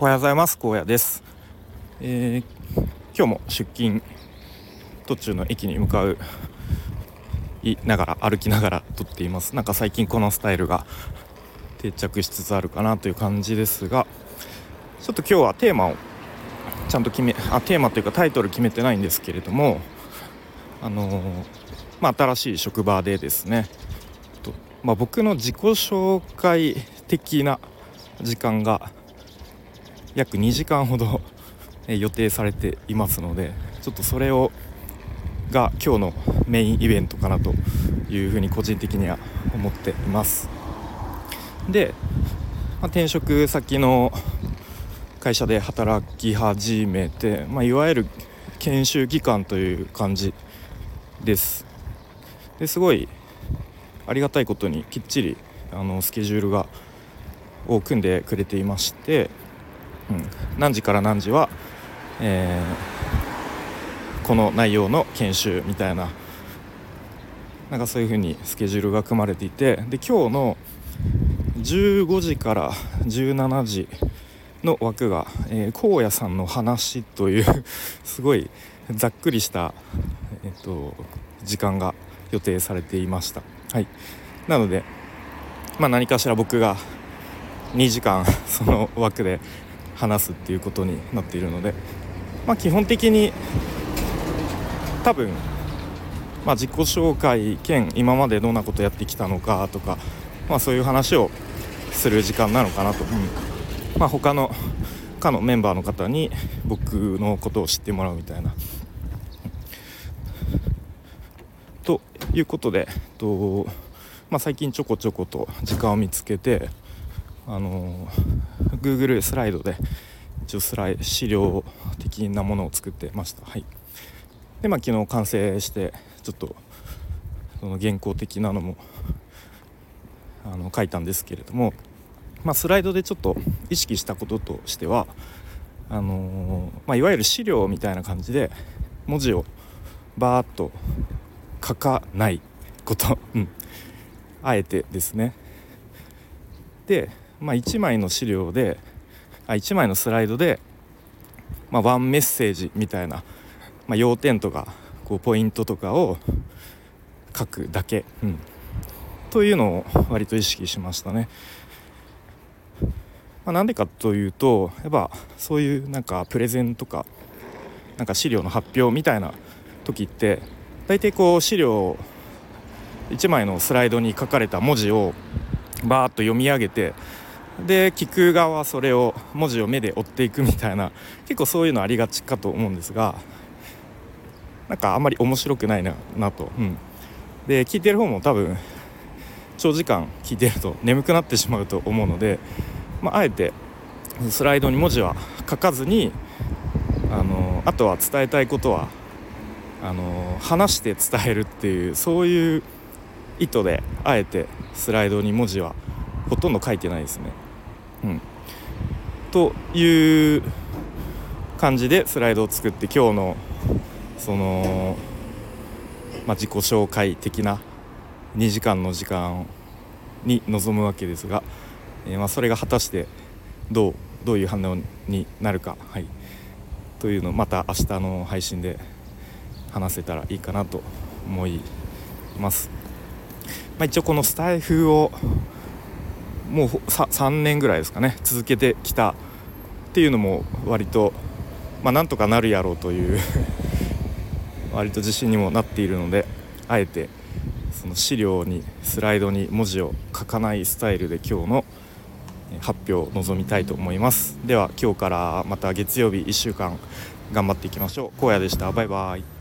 おはようございます。高野です、えー、今日も出勤途中の駅に向かういながら歩きながら撮っています。なんか最近このスタイルが定着しつつあるかなという感じですがちょっと今日はテーマをちゃんと決めあテーマというかタイトル決めてないんですけれどもあのー、まあ、新しい職場でですねと、まあ、僕の自己紹介的な時間が約2時間ほど予定されていますのでちょっとそれをが今日のメインイベントかなというふうに個人的には思っています。で、まあ、転職先の会社で働き始めて、まあ、いわゆる研修期間という感じです。ですごいありがたいことにきっちりあのスケジュールがを組んでくれていましてうん、何時から何時は、えー、この内容の研修みたいななんかそういう風にスケジュールが組まれていてで今日の15時から17時の枠が、えー、荒野さんの話というすごいざっくりした、えーと、時間が予定されていました。はい、なので、まあ、何かしら僕が2時間その枠で話すっていうことになっているので、まあ、基本的に多分、まあ、自己紹介兼今までどんなことやってきたのかとか、まあ、そういう話をする時間なのかなと、うんまあ、他の他のメンバーの方に僕のことを知ってもらうみたいな。ということで、とまあ、最近ちょこちょこと時間を見つけてあの Google スライドで一応スライ資料的なものを作ってました。はい。でまあ昨日完成してちょっとその原稿的なのもあの書いたんですけれどもまあ、スライドでちょっと意識したこととしてはあのー、まあ、いわゆる資料みたいな感じで文字をバーッと書かないこと、うん、あえてですね。でまあ、1枚の資料であ1枚のスライドで、まあ、ワンメッセージみたいな、まあ、要点とかこうポイントとかを書くだけ、うん、というのを割と意識しましたね。まあ、んでかというとやっぱそういうなんかプレゼンとかなんか資料の発表みたいな時って大体こう資料1枚のスライドに書かれた文字をバーッと読み上げてで聞く側はそれを文字を目で追っていくみたいな結構そういうのありがちかと思うんですがなんかあんまり面白くないななと、うん、で聞いてる方も多分長時間聞いてると眠くなってしまうと思うので、まあ、あえてスライドに文字は書かずにあのあとは伝えたいことはあの話して伝えるっていうそういう意図であえてスライドに文字はほとんど書いてないですね。うん、という感じでスライドを作って今日のその、まあ、自己紹介的な2時間の時間に臨むわけですが、えー、まあそれが果たしてどうどういう反応になるか、はい、というのをまた明日の配信で話せたらいいかなと思います。まあ、一応このスタイフをもう3年ぐらいですかね続けてきたっていうのも割と、まあ、なんとかなるやろうという 割と自信にもなっているのであえてその資料にスライドに文字を書かないスタイルで今日の発表を臨みたいと思います。では今日からまた月曜日1週間頑張っていきましょう。荒野でした。バイバイ。